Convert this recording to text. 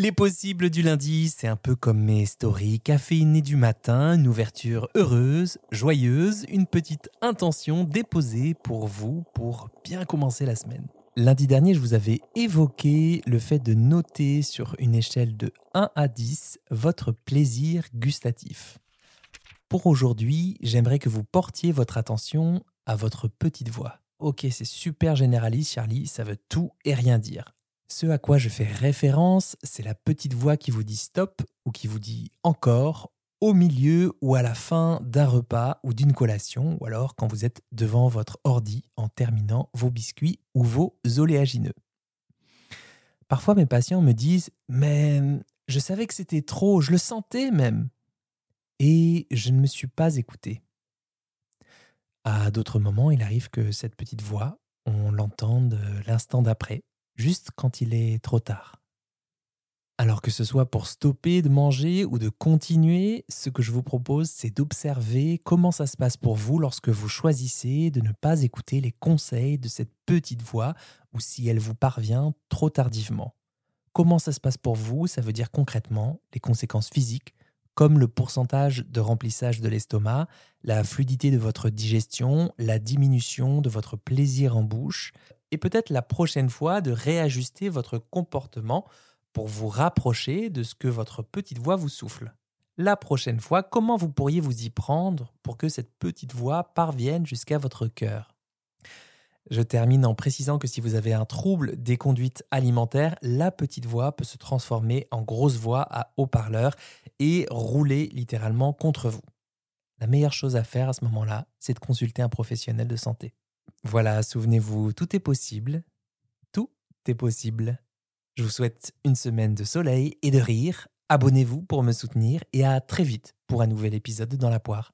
Les possibles du lundi, c'est un peu comme mes stories caféinées du matin, une ouverture heureuse, joyeuse, une petite intention déposée pour vous pour bien commencer la semaine. Lundi dernier, je vous avais évoqué le fait de noter sur une échelle de 1 à 10 votre plaisir gustatif. Pour aujourd'hui, j'aimerais que vous portiez votre attention à votre petite voix. Ok, c'est super généraliste, Charlie, ça veut tout et rien dire. Ce à quoi je fais référence, c'est la petite voix qui vous dit stop ou qui vous dit encore au milieu ou à la fin d'un repas ou d'une collation, ou alors quand vous êtes devant votre ordi en terminant vos biscuits ou vos oléagineux. Parfois mes patients me disent Mais je savais que c'était trop, je le sentais même. Et je ne me suis pas écouté. À d'autres moments, il arrive que cette petite voix, on l'entende l'instant d'après, juste quand il est trop tard. Alors que ce soit pour stopper de manger ou de continuer, ce que je vous propose, c'est d'observer comment ça se passe pour vous lorsque vous choisissez de ne pas écouter les conseils de cette petite voix ou si elle vous parvient trop tardivement. Comment ça se passe pour vous Ça veut dire concrètement les conséquences physiques, comme le pourcentage de remplissage de l'estomac, la fluidité de votre digestion, la diminution de votre plaisir en bouche, et peut-être la prochaine fois de réajuster votre comportement pour vous rapprocher de ce que votre petite voix vous souffle. La prochaine fois, comment vous pourriez vous y prendre pour que cette petite voix parvienne jusqu'à votre cœur? Je termine en précisant que si vous avez un trouble des conduites alimentaires, la petite voix peut se transformer en grosse voix à haut-parleur et rouler littéralement contre vous. La meilleure chose à faire à ce moment-là, c'est de consulter un professionnel de santé. Voilà, souvenez-vous, tout est possible. Tout est possible. Je vous souhaite une semaine de soleil et de rire. Abonnez-vous pour me soutenir et à très vite pour un nouvel épisode dans la poire.